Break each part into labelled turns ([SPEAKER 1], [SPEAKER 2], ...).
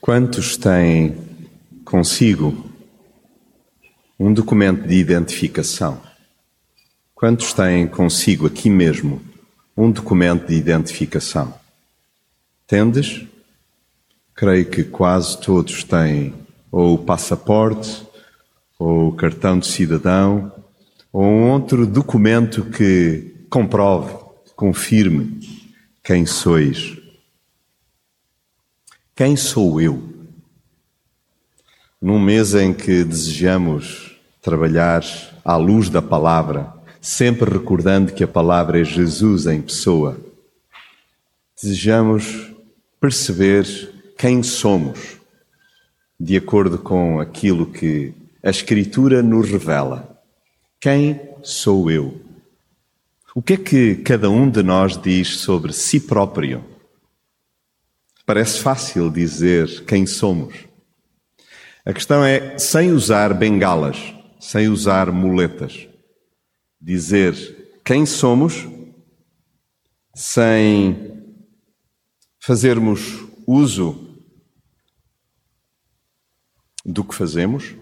[SPEAKER 1] Quantos têm consigo um documento de identificação? Quantos têm consigo aqui mesmo um documento de identificação? Tendes? Creio que quase todos têm ou o passaporte, ou o cartão de cidadão, ou um outro documento que comprove, confirme quem sois. Quem sou eu? Num mês em que desejamos trabalhar à luz da palavra, sempre recordando que a palavra é Jesus em pessoa, desejamos perceber quem somos, de acordo com aquilo que a Escritura nos revela. Quem sou eu? O que é que cada um de nós diz sobre si próprio? Parece fácil dizer quem somos. A questão é, sem usar bengalas, sem usar muletas, dizer quem somos, sem fazermos uso do que fazemos.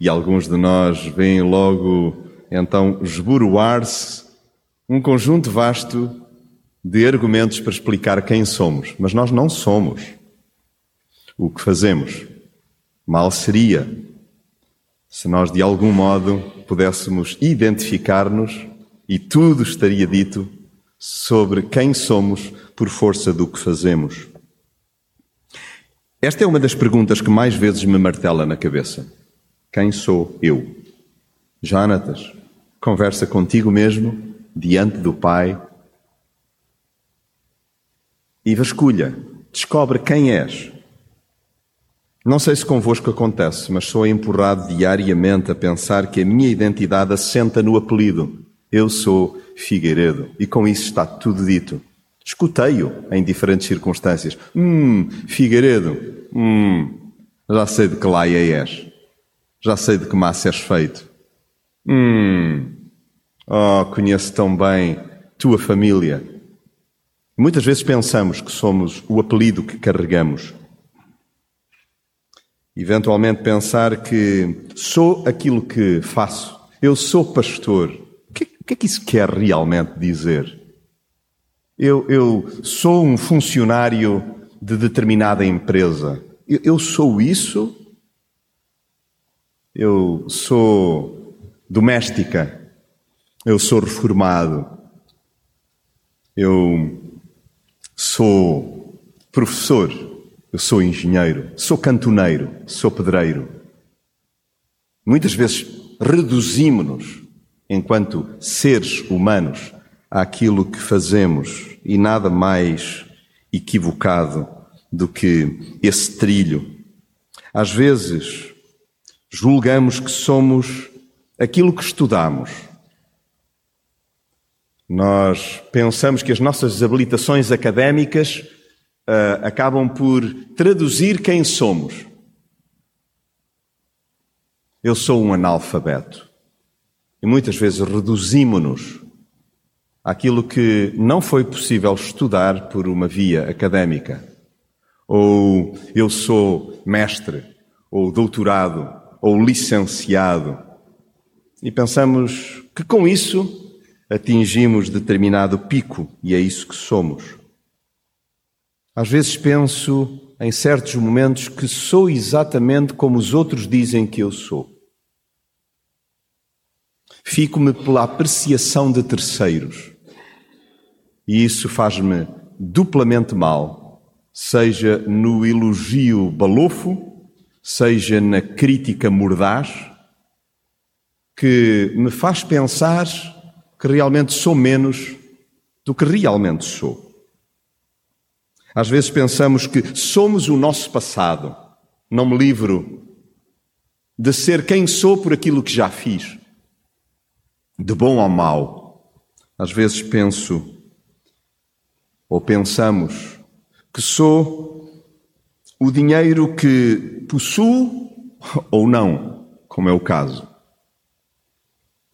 [SPEAKER 1] E alguns de nós veem logo então esboroar-se um conjunto vasto de argumentos para explicar quem somos, mas nós não somos o que fazemos. Mal seria se nós de algum modo pudéssemos identificar-nos e tudo estaria dito sobre quem somos por força do que fazemos. Esta é uma das perguntas que mais vezes me martela na cabeça. Quem sou eu? Jonatas, conversa contigo mesmo, diante do Pai, e vasculha, descobre quem és. Não sei se convosco acontece, mas sou empurrado diariamente a pensar que a minha identidade assenta no apelido. Eu sou Figueiredo. E com isso está tudo dito. Escutei-o em diferentes circunstâncias. Hum, Figueiredo. Hum, já sei de que laia és. Já sei de que massa és feito. Hum, oh, conheço tão bem tua família. Muitas vezes pensamos que somos o apelido que carregamos. Eventualmente pensar que sou aquilo que faço. Eu sou pastor. O que, que é que isso quer realmente dizer? Eu, eu sou um funcionário de determinada empresa. Eu, eu sou isso? Eu sou doméstica. Eu sou reformado. Eu Sou professor, eu sou engenheiro, sou cantoneiro, sou pedreiro. Muitas vezes reduzimos-nos, enquanto seres humanos, àquilo que fazemos e nada mais equivocado do que esse trilho. Às vezes, julgamos que somos aquilo que estudamos nós pensamos que as nossas habilitações académicas uh, acabam por traduzir quem somos. Eu sou um analfabeto. E muitas vezes reduzimos-nos àquilo que não foi possível estudar por uma via académica. Ou eu sou mestre, ou doutorado, ou licenciado. E pensamos que com isso atingimos determinado pico e é isso que somos. Às vezes penso, em certos momentos, que sou exatamente como os outros dizem que eu sou. Fico-me pela apreciação de terceiros. E isso faz-me duplamente mal, seja no elogio balofo, seja na crítica mordaz, que me faz pensar que realmente sou menos do que realmente sou. Às vezes pensamos que somos o nosso passado. Não me livro de ser quem sou por aquilo que já fiz, de bom ou mau. Às vezes penso, ou pensamos, que sou o dinheiro que possuo ou não, como é o caso.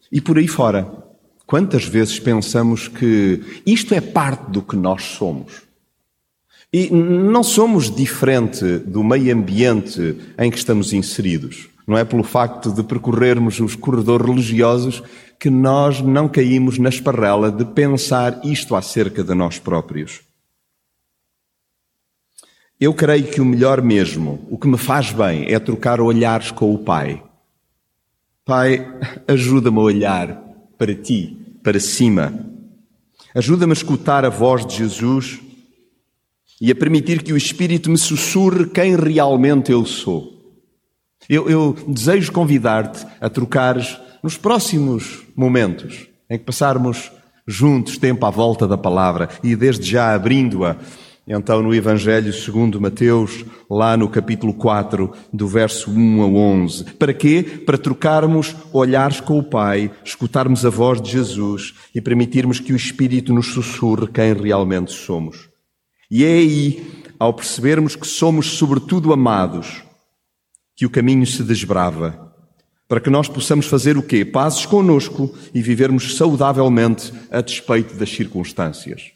[SPEAKER 1] E por aí fora. Quantas vezes pensamos que isto é parte do que nós somos? E não somos diferente do meio ambiente em que estamos inseridos. Não é pelo facto de percorrermos os corredores religiosos que nós não caímos na esparrela de pensar isto acerca de nós próprios. Eu creio que o melhor mesmo, o que me faz bem, é trocar olhares com o Pai. Pai, ajuda-me a olhar para ti, para cima. Ajuda-me a escutar a voz de Jesus e a permitir que o Espírito me sussurre quem realmente eu sou. Eu, eu desejo convidar-te a trocares nos próximos momentos em que passarmos juntos tempo à volta da palavra e desde já abrindo-a então, no Evangelho segundo Mateus, lá no capítulo 4, do verso 1 a 11. Para quê? Para trocarmos olhares com o Pai, escutarmos a voz de Jesus e permitirmos que o Espírito nos sussurre quem realmente somos. E é aí, ao percebermos que somos sobretudo amados, que o caminho se desbrava, para que nós possamos fazer o quê? Pazes conosco e vivermos saudavelmente a despeito das circunstâncias.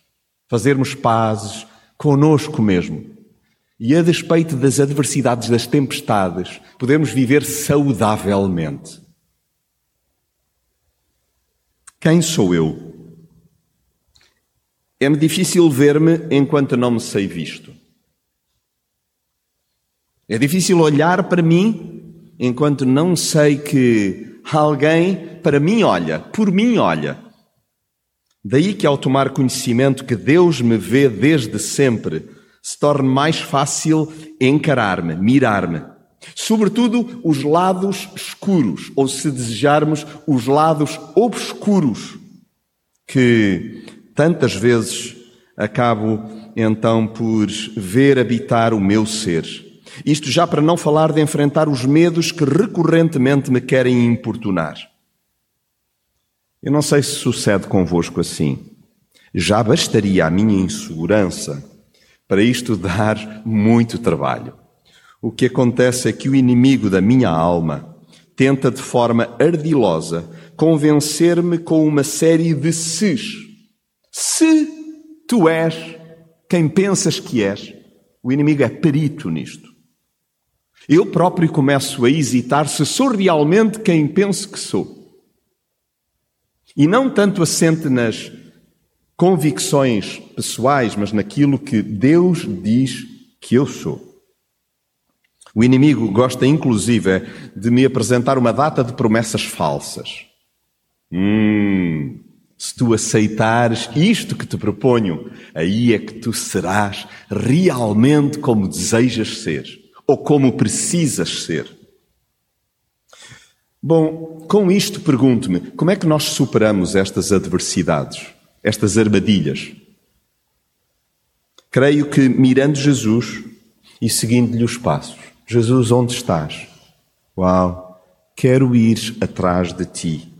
[SPEAKER 1] Fazermos pazes conosco mesmo. E a despeito das adversidades, das tempestades, podemos viver saudavelmente. Quem sou eu? É-me difícil ver-me enquanto não me sei visto. É difícil olhar para mim enquanto não sei que alguém para mim olha, por mim olha. Daí que, ao tomar conhecimento que Deus me vê desde sempre, se torne mais fácil encarar-me, mirar-me. Sobretudo os lados escuros, ou se desejarmos, os lados obscuros, que tantas vezes acabo então por ver habitar o meu ser. Isto já para não falar de enfrentar os medos que recorrentemente me querem importunar. Eu não sei se sucede convosco assim. Já bastaria a minha insegurança para isto dar muito trabalho. O que acontece é que o inimigo da minha alma tenta de forma ardilosa convencer-me com uma série de ses. Se tu és quem pensas que és, o inimigo é perito nisto. Eu próprio começo a hesitar se sou realmente quem penso que sou. E não tanto assente nas convicções pessoais, mas naquilo que Deus diz que eu sou. O inimigo gosta, inclusive, de me apresentar uma data de promessas falsas. Hum, se tu aceitares isto que te proponho, aí é que tu serás realmente como desejas ser, ou como precisas ser. Bom, com isto pergunto-me, como é que nós superamos estas adversidades, estas armadilhas? Creio que mirando Jesus e seguindo-lhe os passos. Jesus, onde estás? Uau, quero ir atrás de ti.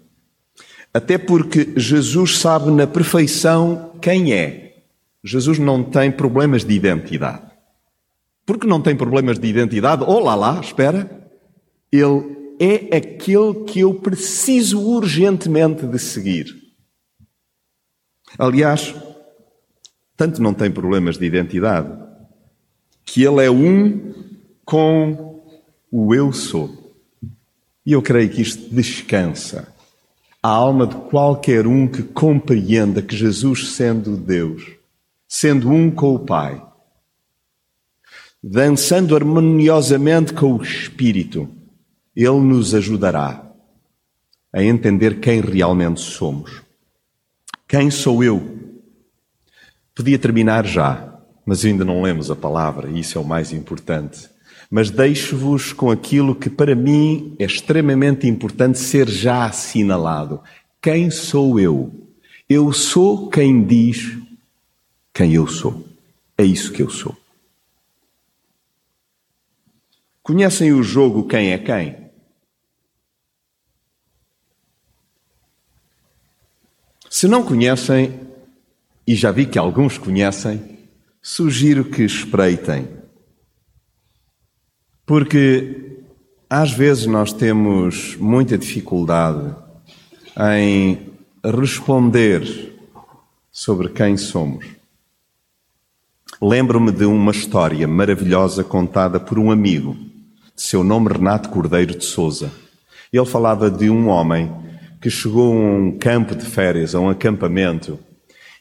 [SPEAKER 1] Até porque Jesus sabe na perfeição quem é. Jesus não tem problemas de identidade. Porque não tem problemas de identidade, olá lá, espera, ele é aquele que eu preciso urgentemente de seguir. Aliás, tanto não tem problemas de identidade, que ele é um com o eu sou. E eu creio que isto descansa a alma de qualquer um que compreenda que Jesus, sendo Deus, sendo um com o Pai, dançando harmoniosamente com o Espírito, ele nos ajudará a entender quem realmente somos. Quem sou eu? Podia terminar já, mas ainda não lemos a palavra, e isso é o mais importante. Mas deixo-vos com aquilo que para mim é extremamente importante ser já assinalado. Quem sou eu? Eu sou quem diz quem eu sou. É isso que eu sou. Conhecem o jogo Quem é Quem? Se não conhecem, e já vi que alguns conhecem, sugiro que espreitem. Porque às vezes nós temos muita dificuldade em responder sobre quem somos. Lembro-me de uma história maravilhosa contada por um amigo, de seu nome Renato Cordeiro de Souza. Ele falava de um homem que chegou a um campo de férias, a um acampamento,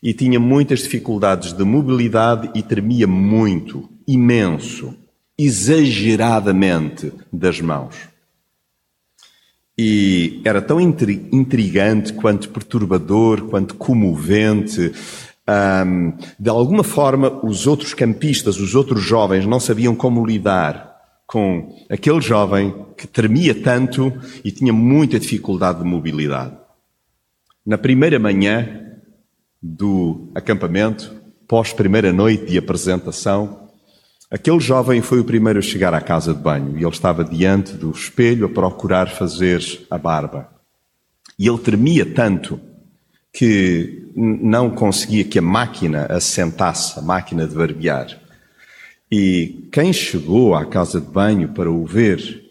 [SPEAKER 1] e tinha muitas dificuldades de mobilidade e tremia muito, imenso, exageradamente das mãos. E era tão intrigante quanto perturbador, quanto comovente. Um, de alguma forma, os outros campistas, os outros jovens, não sabiam como lidar com aquele jovem que tremia tanto e tinha muita dificuldade de mobilidade. Na primeira manhã do acampamento, pós primeira noite de apresentação, Aquele jovem foi o primeiro a chegar à casa de banho e ele estava diante do espelho a procurar fazer a barba. E ele tremia tanto que não conseguia que a máquina assentasse, a máquina de barbear. E quem chegou à casa de banho para o ver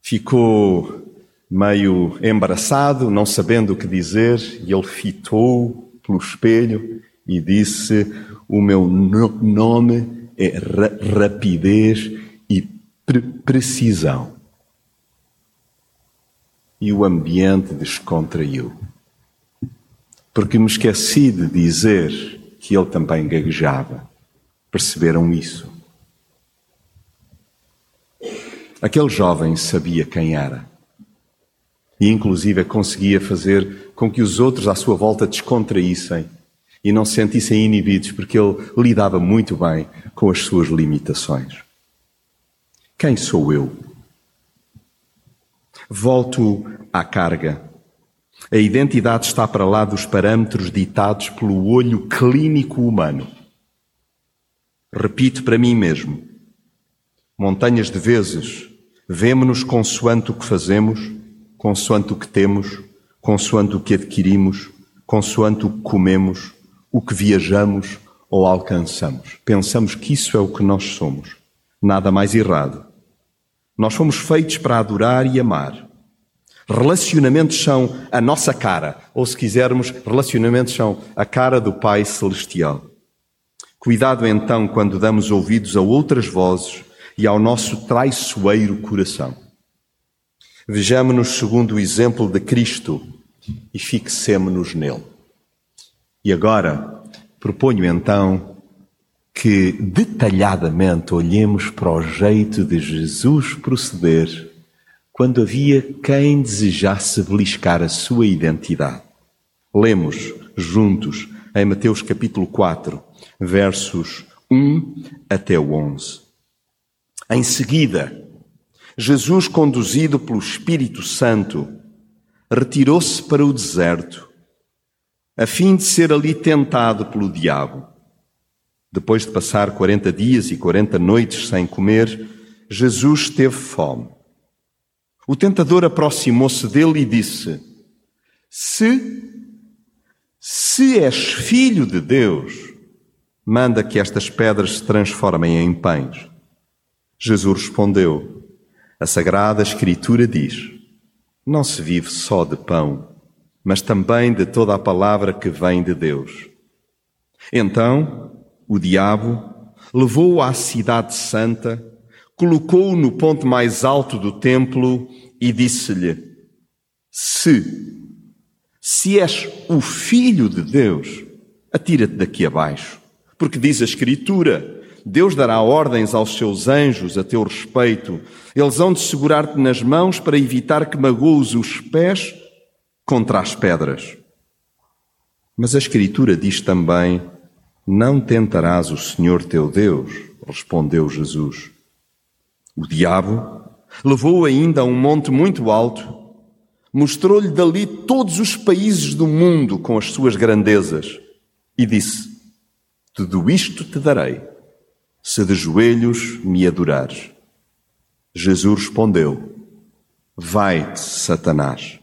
[SPEAKER 1] ficou meio embaraçado, não sabendo o que dizer, e ele fitou pelo espelho e disse: O meu nome é ra rapidez e pre precisão. E o ambiente descontraiu. Porque me esqueci de dizer que ele também gaguejava. Perceberam isso? Aquele jovem sabia quem era. E, inclusive, conseguia fazer com que os outros à sua volta descontraíssem e não se sentissem inibidos, porque ele lidava muito bem com as suas limitações. Quem sou eu? Volto à carga. A identidade está para lá dos parâmetros ditados pelo olho clínico humano. Repito para mim mesmo. Montanhas de vezes vemo-nos consoante o que fazemos, consoante o que temos, consoante o que adquirimos, consoante o que comemos, o que viajamos ou alcançamos. Pensamos que isso é o que nós somos. Nada mais errado. Nós fomos feitos para adorar e amar. Relacionamentos são a nossa cara, ou se quisermos, relacionamentos são a cara do Pai Celestial. Cuidado então quando damos ouvidos a outras vozes e ao nosso traiçoeiro coração. Vejamos-nos segundo o exemplo de Cristo e fixemo-nos nele. E agora, proponho então que detalhadamente olhemos para o jeito de Jesus proceder quando havia quem desejasse beliscar a sua identidade. Lemos juntos em Mateus capítulo 4, versos 1 até o 11. Em seguida, Jesus, conduzido pelo Espírito Santo, retirou-se para o deserto a fim de ser ali tentado pelo diabo. Depois de passar quarenta dias e quarenta noites sem comer, Jesus teve fome. O tentador aproximou-se dele e disse: Se, se és filho de Deus, manda que estas pedras se transformem em pães. Jesus respondeu: A Sagrada Escritura diz: Não se vive só de pão mas também de toda a palavra que vem de Deus. Então, o diabo levou-o à cidade santa, colocou-o no ponto mais alto do templo e disse-lhe: Se, se és o filho de Deus, atira-te daqui abaixo, porque diz a Escritura: Deus dará ordens aos seus anjos a teu respeito. Eles hão de segurar-te nas mãos para evitar que magoes os pés contra as pedras. Mas a Escritura diz também: Não tentarás o Senhor teu Deus, respondeu Jesus. O diabo levou-o ainda a um monte muito alto, mostrou-lhe dali todos os países do mundo com as suas grandezas e disse: Tudo isto te darei, se de joelhos me adorares. Jesus respondeu: Vai-te, Satanás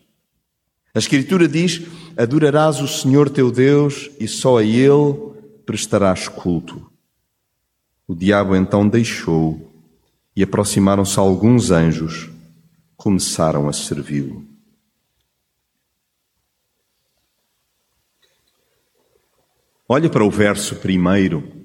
[SPEAKER 1] a Escritura diz: Adorarás o Senhor teu Deus e só a Ele prestarás culto. O diabo então deixou e aproximaram-se alguns anjos, começaram a servi-lo. Olha para o verso primeiro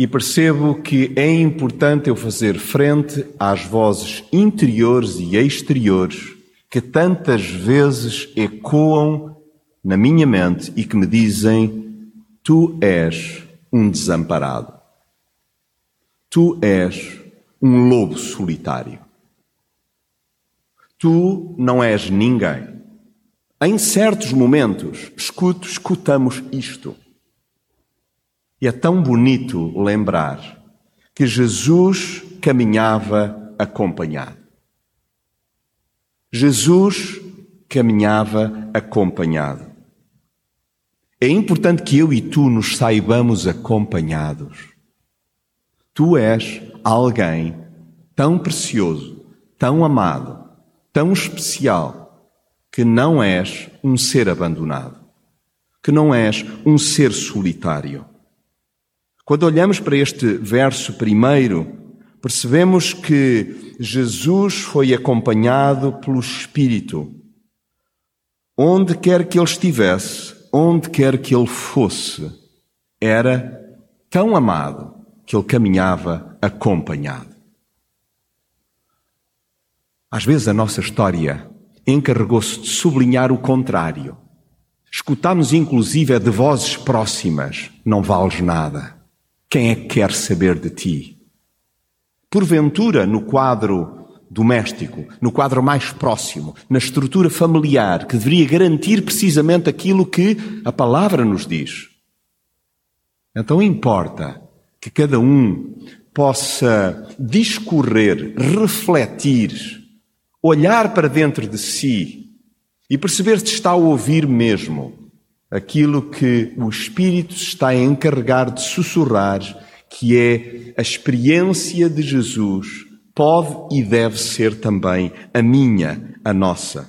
[SPEAKER 1] e percebo que é importante eu fazer frente às vozes interiores e exteriores que tantas vezes ecoam na minha mente e que me dizem: Tu és um desamparado. Tu és um lobo solitário. Tu não és ninguém. Em certos momentos, escuto, escutamos isto. E é tão bonito lembrar que Jesus caminhava acompanhado. Jesus caminhava acompanhado. É importante que eu e tu nos saibamos acompanhados. Tu és alguém tão precioso, tão amado, tão especial, que não és um ser abandonado, que não és um ser solitário. Quando olhamos para este verso primeiro, percebemos que Jesus foi acompanhado pelo Espírito. Onde quer que ele estivesse, onde quer que ele fosse, era tão amado que ele caminhava acompanhado. Às vezes a nossa história encarregou-se de sublinhar o contrário. Escutámos inclusive de vozes próximas: não vales nada. Quem é que quer saber de ti? Porventura, no quadro doméstico, no quadro mais próximo, na estrutura familiar, que deveria garantir precisamente aquilo que a palavra nos diz. Então importa que cada um possa discorrer, refletir, olhar para dentro de si e perceber se está a ouvir mesmo aquilo que o Espírito está a encarregar de sussurrar que é a experiência de Jesus, pode e deve ser também a minha, a nossa.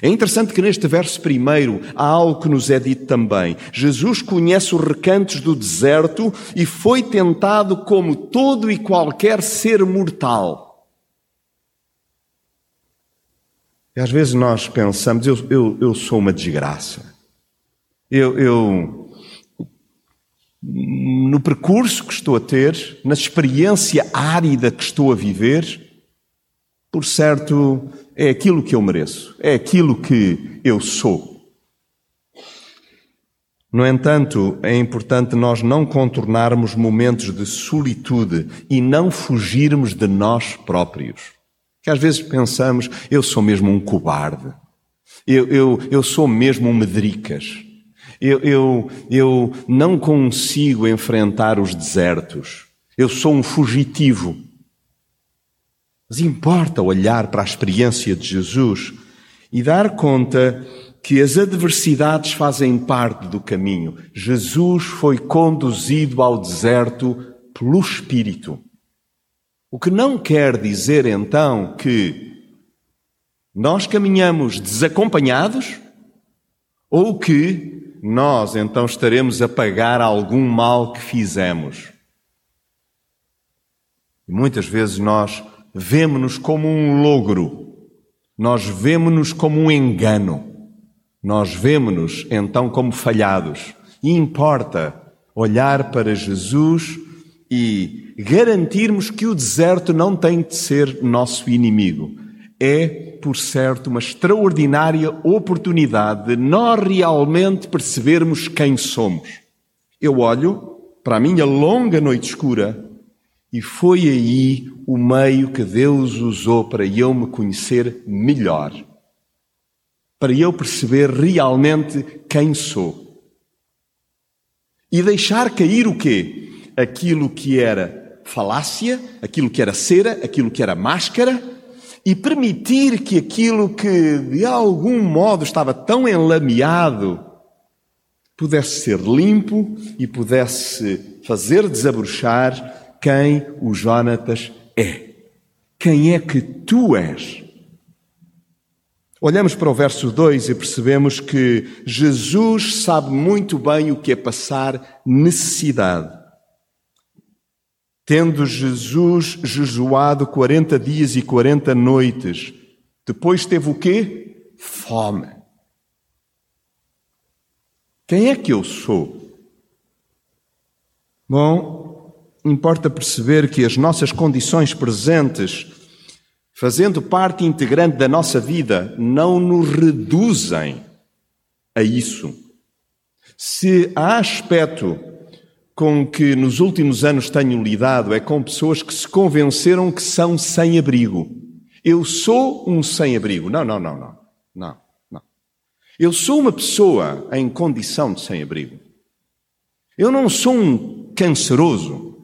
[SPEAKER 1] É interessante que neste verso primeiro há algo que nos é dito também. Jesus conhece os recantos do deserto e foi tentado como todo e qualquer ser mortal. E às vezes nós pensamos, eu, eu, eu sou uma desgraça. Eu, eu, no percurso que estou a ter, na experiência árida que estou a viver, por certo, é aquilo que eu mereço, é aquilo que eu sou. No entanto, é importante nós não contornarmos momentos de solitude e não fugirmos de nós próprios. Que às vezes pensamos, eu sou mesmo um cobarde, eu, eu, eu sou mesmo um medricas. Eu, eu, eu não consigo enfrentar os desertos. Eu sou um fugitivo. Mas importa olhar para a experiência de Jesus e dar conta que as adversidades fazem parte do caminho. Jesus foi conduzido ao deserto pelo Espírito. O que não quer dizer então que nós caminhamos desacompanhados ou que nós então estaremos a pagar algum mal que fizemos. E muitas vezes nós vemos-nos como um logro, nós vemos-nos como um engano, nós vemos-nos então como falhados. E importa olhar para Jesus e garantirmos que o deserto não tem de ser nosso inimigo. É por certo, uma extraordinária oportunidade de nós realmente percebermos quem somos. Eu olho para a minha longa noite escura e foi aí o meio que Deus usou para eu me conhecer melhor, para eu perceber realmente quem sou. E deixar cair o quê? Aquilo que era falácia, aquilo que era cera, aquilo que era máscara, e permitir que aquilo que de algum modo estava tão enlameado pudesse ser limpo e pudesse fazer desabrochar quem o Jonatas é. Quem é que tu és? Olhamos para o verso 2 e percebemos que Jesus sabe muito bem o que é passar necessidade. Tendo Jesus jejuado 40 dias e 40 noites, depois teve o quê? Fome. Quem é que eu sou? Bom, importa perceber que as nossas condições presentes, fazendo parte integrante da nossa vida, não nos reduzem a isso. Se há aspecto com que nos últimos anos tenho lidado é com pessoas que se convenceram que são sem abrigo. Eu sou um sem abrigo. Não, não, não, não. Não, não. Eu sou uma pessoa em condição de sem abrigo. Eu não sou um canceroso.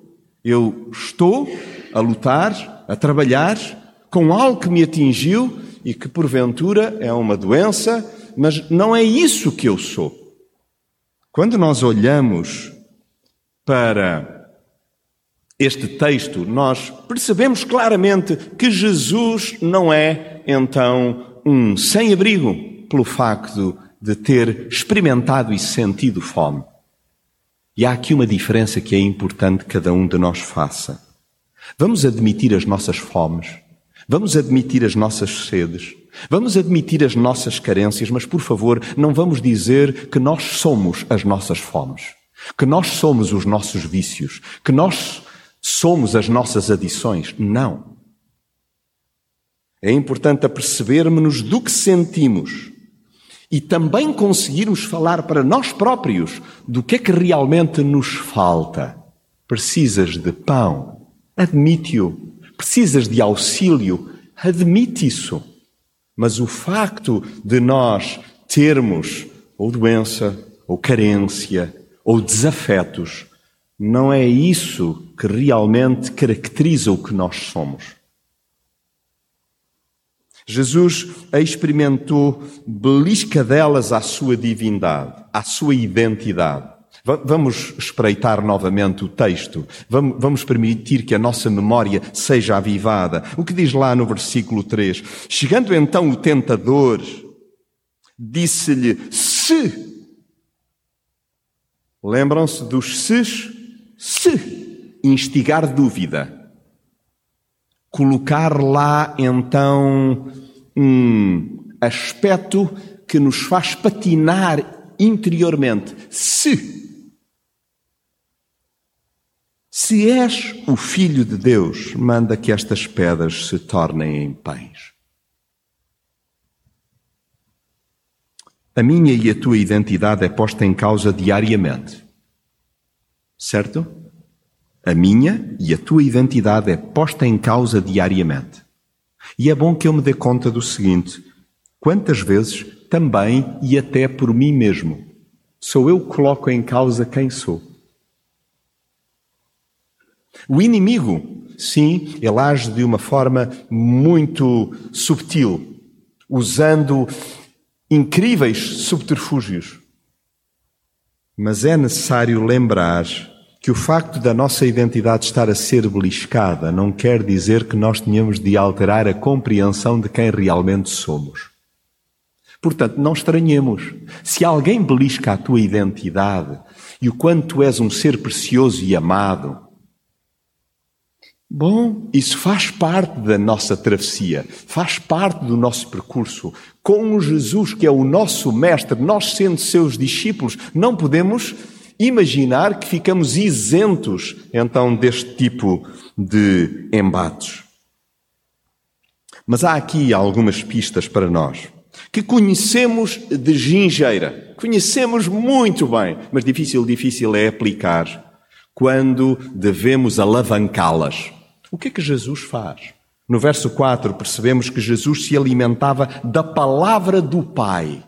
[SPEAKER 1] Eu estou a lutar, a trabalhar com algo que me atingiu e que porventura é uma doença, mas não é isso que eu sou. Quando nós olhamos para este texto, nós percebemos claramente que Jesus não é, então, um sem-abrigo pelo facto de ter experimentado e sentido fome. E há aqui uma diferença que é importante que cada um de nós faça. Vamos admitir as nossas fomes, vamos admitir as nossas sedes, vamos admitir as nossas carências, mas por favor, não vamos dizer que nós somos as nossas fomes que nós somos os nossos vícios, que nós somos as nossas adições. Não. É importante apercebermos-nos do que sentimos e também conseguirmos falar para nós próprios do que é que realmente nos falta. Precisas de pão, admite-o. Precisas de auxílio, admite isso. Mas o facto de nós termos ou doença, ou carência, ou desafetos, não é isso que realmente caracteriza o que nós somos. Jesus experimentou beliscadelas à sua divindade, à sua identidade. Vamos espreitar novamente o texto. Vamos permitir que a nossa memória seja avivada. O que diz lá no versículo 3? Chegando então o tentador, disse-lhe: Se Lembram-se dos ses? Se instigar dúvida. Colocar lá então um aspecto que nos faz patinar interiormente. Se. Se és o Filho de Deus, manda que estas pedras se tornem em pães. A minha e a tua identidade é posta em causa diariamente. Certo? A minha e a tua identidade é posta em causa diariamente. E é bom que eu me dê conta do seguinte: quantas vezes também e até por mim mesmo sou eu que coloco em causa quem sou. O inimigo, sim, ele age de uma forma muito subtil, usando incríveis subterfúgios. Mas é necessário lembrar que o facto da nossa identidade estar a ser beliscada não quer dizer que nós tenhamos de alterar a compreensão de quem realmente somos. Portanto, não estranhemos. Se alguém belisca a tua identidade e o quanto és um ser precioso e amado, Bom, isso faz parte da nossa travessia, faz parte do nosso percurso. Com Jesus, que é o nosso mestre, nós sendo seus discípulos, não podemos imaginar que ficamos isentos então deste tipo de embates. Mas há aqui algumas pistas para nós que conhecemos de gingeira, conhecemos muito bem, mas difícil, difícil é aplicar quando devemos alavancá-las. O que é que Jesus faz? No verso 4 percebemos que Jesus se alimentava da palavra do Pai.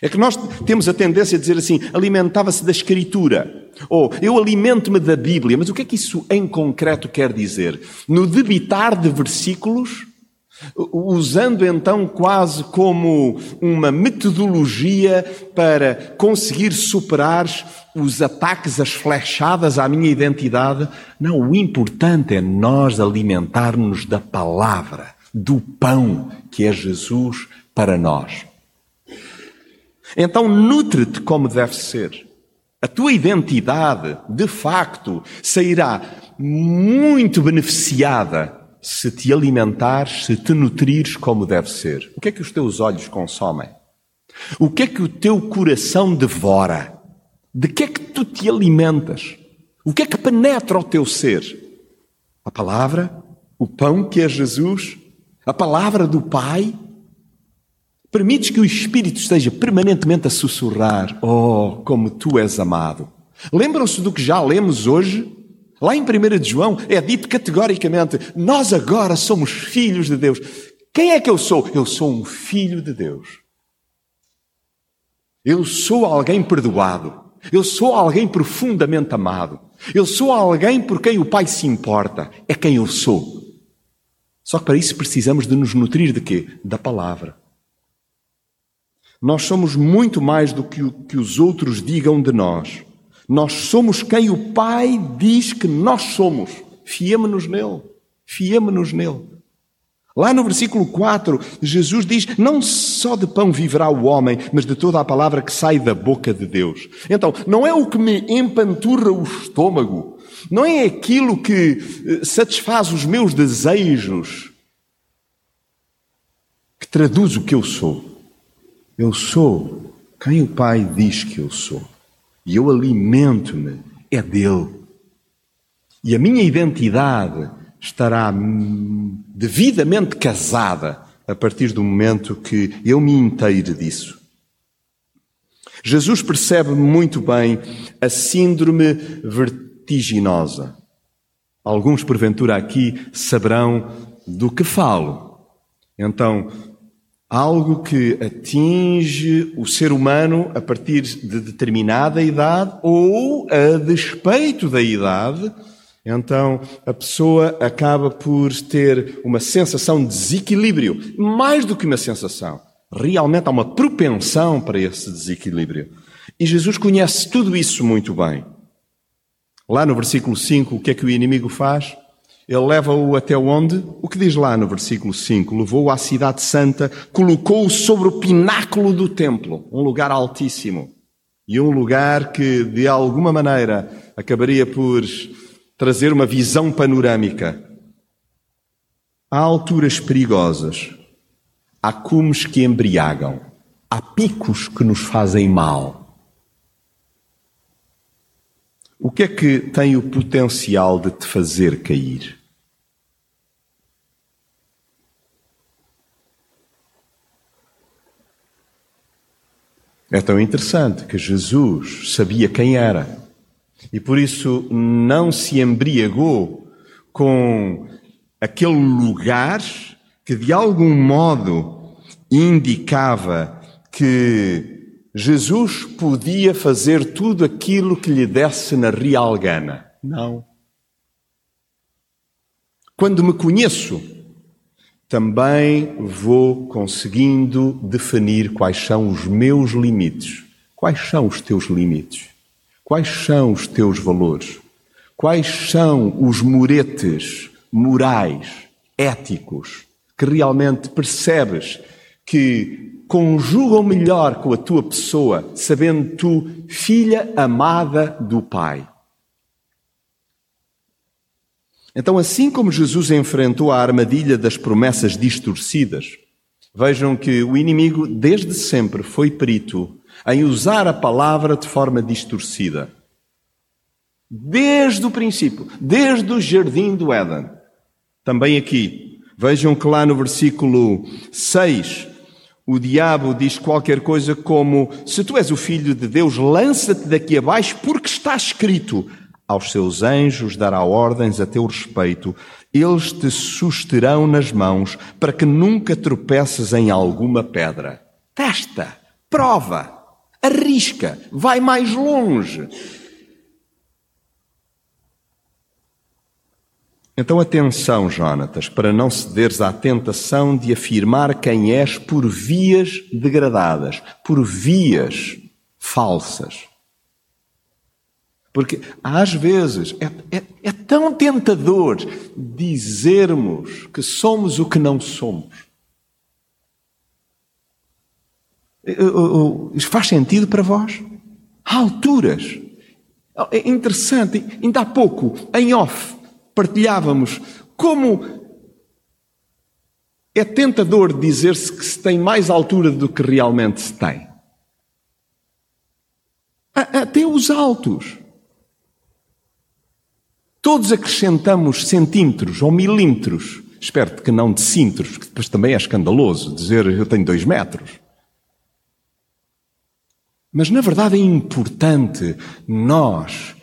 [SPEAKER 1] É que nós temos a tendência a dizer assim, alimentava-se da Escritura. Ou eu alimento-me da Bíblia. Mas o que é que isso em concreto quer dizer? No debitar de versículos, usando então quase como uma metodologia para conseguir superar os ataques, as flechadas à minha identidade. Não, o importante é nós alimentarmos da palavra, do pão que é Jesus para nós. Então nutre-te como deve ser. A tua identidade, de facto, sairá muito beneficiada se te alimentares, se te nutrires como deve ser. O que é que os teus olhos consomem? O que é que o teu coração devora? De que é que tu te alimentas? O que é que penetra o teu ser? A palavra, o pão que é Jesus, a palavra do Pai. Permites que o Espírito esteja permanentemente a sussurrar: Oh, como tu és amado. Lembram-se do que já lemos hoje? Lá em 1 de João é dito categoricamente: Nós agora somos filhos de Deus. Quem é que eu sou? Eu sou um filho de Deus. Eu sou alguém perdoado. Eu sou alguém profundamente amado. Eu sou alguém por quem o Pai se importa. É quem eu sou. Só que para isso precisamos de nos nutrir de quê? Da palavra. Nós somos muito mais do que o que os outros digam de nós. Nós somos quem o Pai diz que nós somos. Fiemo-nos nele. Fiemo-nos nele. Lá no versículo 4, Jesus diz: Não só de pão viverá o homem, mas de toda a palavra que sai da boca de Deus. Então, não é o que me empanturra o estômago, não é aquilo que eh, satisfaz os meus desejos, que traduz o que eu sou. Eu sou quem o Pai diz que eu sou. E eu alimento-me, é dele. E a minha identidade estará devidamente casada a partir do momento que eu me inteiro disso. Jesus percebe muito bem a síndrome vertiginosa. Alguns, porventura, aqui saberão do que falo. Então, algo que atinge o ser humano a partir de determinada idade ou a despeito da idade então a pessoa acaba por ter uma sensação de desequilíbrio, mais do que uma sensação. Realmente há uma propensão para esse desequilíbrio. E Jesus conhece tudo isso muito bem. Lá no versículo 5, o que é que o inimigo faz? Ele leva-o até onde? O que diz lá no versículo 5? Levou-o à cidade santa, colocou-o sobre o pináculo do templo, um lugar altíssimo. E um lugar que, de alguma maneira, acabaria por trazer uma visão panorâmica. Há alturas perigosas, há cumes que embriagam, há picos que nos fazem mal. O que é que tem o potencial de te fazer cair? É tão interessante que Jesus sabia quem era e por isso não se embriagou com aquele lugar que de algum modo indicava que Jesus podia fazer tudo aquilo que lhe desse na real gana. Não. Quando me conheço, também vou conseguindo definir quais são os meus limites. Quais são os teus limites? Quais são os teus valores? Quais são os muretes morais, éticos, que realmente percebes que conjugam melhor com a tua pessoa, sabendo tu, filha amada do Pai? Então, assim como Jesus enfrentou a armadilha das promessas distorcidas, vejam que o inimigo desde sempre foi perito em usar a palavra de forma distorcida. Desde o princípio, desde o jardim do Éden. Também aqui, vejam que lá no versículo 6, o diabo diz qualquer coisa como: Se tu és o filho de Deus, lança-te daqui abaixo, porque está escrito: Aos seus anjos dará ordens a teu respeito, eles te susterão nas mãos, para que nunca tropeças em alguma pedra. Testa, prova arrisca, vai mais longe. Então atenção, Jonatas, para não cederes à tentação de afirmar quem és por vias degradadas, por vias falsas. Porque às vezes é, é, é tão tentador dizermos que somos o que não somos. Isso faz sentido para vós? Há alturas. É interessante, ainda há pouco, em off, partilhávamos como é tentador dizer-se que se tem mais altura do que realmente se tem. Até os altos. Todos acrescentamos centímetros ou milímetros. Espero que não decímetros, que depois também é escandaloso dizer eu tenho dois metros. Mas na verdade é importante nós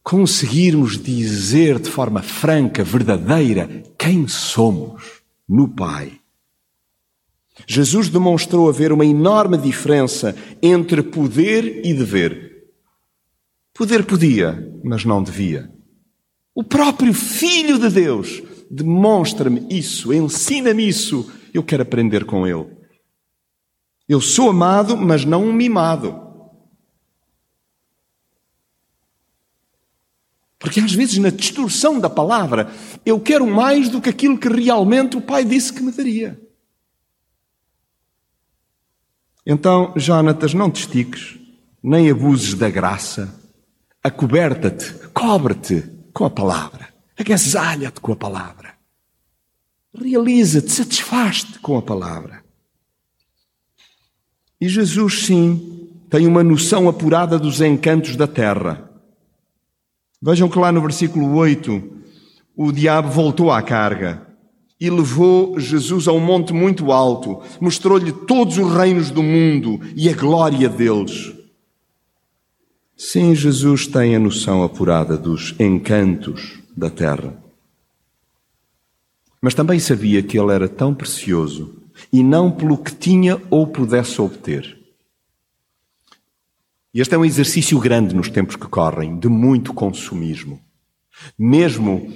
[SPEAKER 1] conseguirmos dizer de forma franca, verdadeira, quem somos no Pai. Jesus demonstrou haver uma enorme diferença entre poder e dever. Poder podia, mas não devia. O próprio Filho de Deus demonstra-me isso, ensina-me isso. Eu quero aprender com Ele. Eu sou amado, mas não um mimado. Porque às vezes, na distorção da palavra, eu quero mais do que aquilo que realmente o Pai disse que me daria. Então, Jonatas, não te estiques, nem abuses da graça. Acoberta-te, cobre-te com a palavra. Agasalha-te com a palavra. Realiza-te, satisfaz-te com a palavra. E Jesus, sim, tem uma noção apurada dos encantos da terra. Vejam que lá no versículo 8, o diabo voltou à carga e levou Jesus a um monte muito alto, mostrou-lhe todos os reinos do mundo e a glória deles. Sim, Jesus tem a noção apurada dos encantos da terra. Mas também sabia que ele era tão precioso e não pelo que tinha ou pudesse obter. E este é um exercício grande nos tempos que correm, de muito consumismo. Mesmo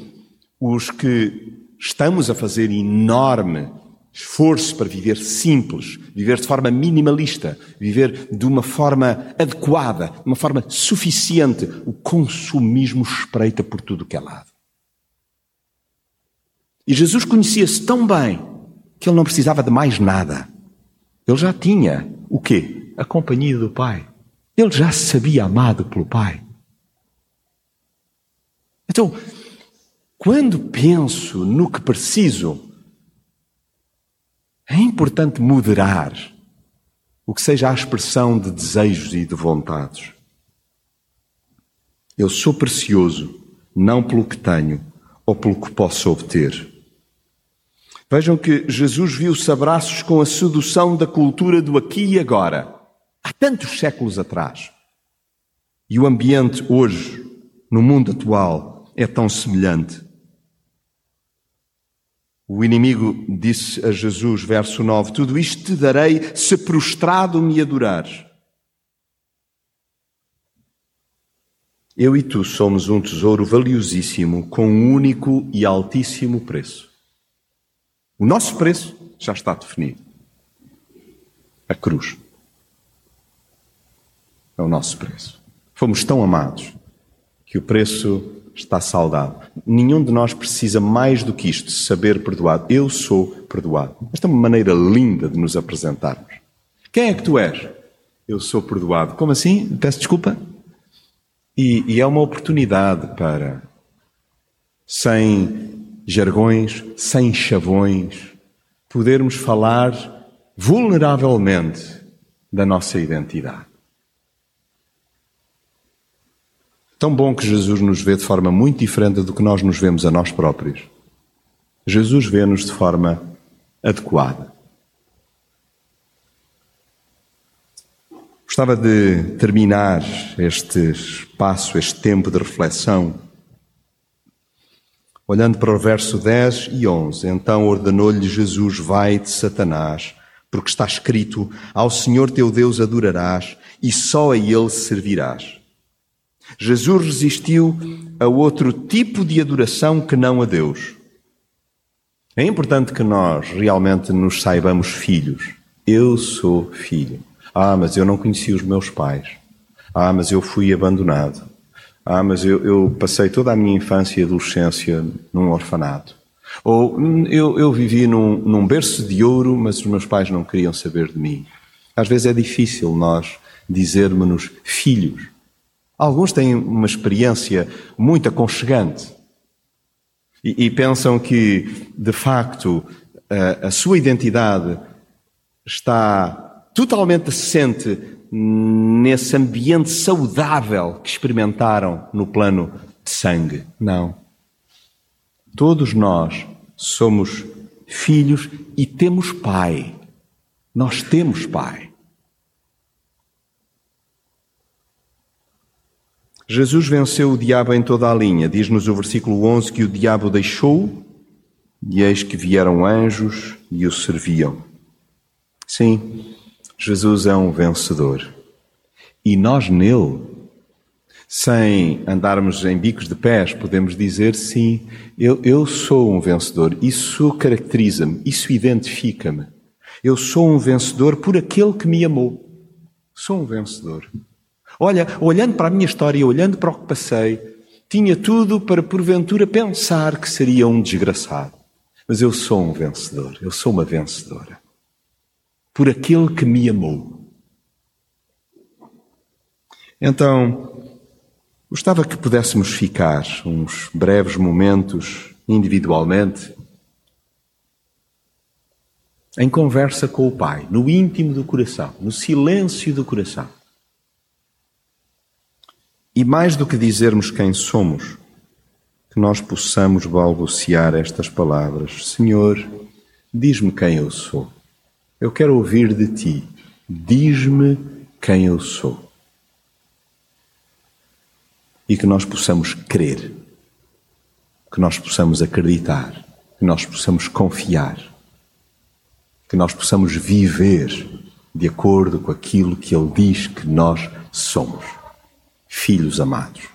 [SPEAKER 1] os que estamos a fazer enorme esforço para viver simples, viver de forma minimalista, viver de uma forma adequada, de uma forma suficiente, o consumismo espreita por tudo que é lado. E Jesus conhecia-se tão bem que ele não precisava de mais nada. Ele já tinha o quê? A companhia do Pai. Ele já se sabia amado pelo Pai. Então, quando penso no que preciso, é importante moderar o que seja a expressão de desejos e de vontades. Eu sou precioso não pelo que tenho ou pelo que posso obter, Vejam que Jesus viu-se abraços com a sedução da cultura do aqui e agora, há tantos séculos atrás. E o ambiente hoje, no mundo atual, é tão semelhante. O inimigo disse a Jesus, verso 9: Tudo isto te darei se prostrado me adorares. Eu e tu somos um tesouro valiosíssimo com um único e altíssimo preço. O nosso preço já está definido. A cruz. É o nosso preço. Fomos tão amados que o preço está saldado. Nenhum de nós precisa mais do que isto, saber perdoado. Eu sou perdoado. Esta é uma maneira linda de nos apresentarmos. Quem é que tu és? Eu sou perdoado. Como assim? Peço desculpa? E, e é uma oportunidade para, sem jargões, sem chavões, podermos falar vulneravelmente da nossa identidade. Tão bom que Jesus nos vê de forma muito diferente do que nós nos vemos a nós próprios. Jesus vê-nos de forma adequada. Gostava de terminar este espaço, este tempo de reflexão Olhando para o verso 10 e 11, então ordenou-lhe Jesus: Vai de Satanás, porque está escrito: Ao Senhor teu Deus adorarás e só a Ele servirás. Jesus resistiu a outro tipo de adoração que não a Deus. É importante que nós realmente nos saibamos filhos. Eu sou filho. Ah, mas eu não conheci os meus pais. Ah, mas eu fui abandonado. Ah, mas eu, eu, passei toda a minha infância e adolescência num orfanato. Ou hum, eu, eu vivi num, num berço de ouro, mas os meus pais não queriam saber de mim. Às vezes é difícil nós dizermos-nos filhos. Alguns têm uma experiência muito aconchegante e, e pensam que, de facto, a, a sua identidade está totalmente assente nesse ambiente saudável que experimentaram no plano de sangue. Não. Todos nós somos filhos e temos pai. Nós temos pai. Jesus venceu o diabo em toda a linha. Diz-nos o versículo 11 que o diabo deixou e eis que vieram anjos e o serviam. Sim, Jesus é um vencedor. E nós nele, sem andarmos em bicos de pés, podemos dizer sim, eu, eu sou um vencedor. Isso caracteriza-me, isso identifica-me. Eu sou um vencedor por aquele que me amou. Sou um vencedor. Olha, olhando para a minha história, olhando para o que passei, tinha tudo para porventura pensar que seria um desgraçado. Mas eu sou um vencedor, eu sou uma vencedora. Por aquele que me amou. Então, gostava que pudéssemos ficar uns breves momentos individualmente em conversa com o Pai, no íntimo do coração, no silêncio do coração. E mais do que dizermos quem somos, que nós possamos balbuciar estas palavras: Senhor, diz-me quem eu sou. Eu quero ouvir de ti. Diz-me quem eu sou. E que nós possamos crer, que nós possamos acreditar, que nós possamos confiar que nós possamos viver de acordo com aquilo que Ele diz que nós somos, filhos amados.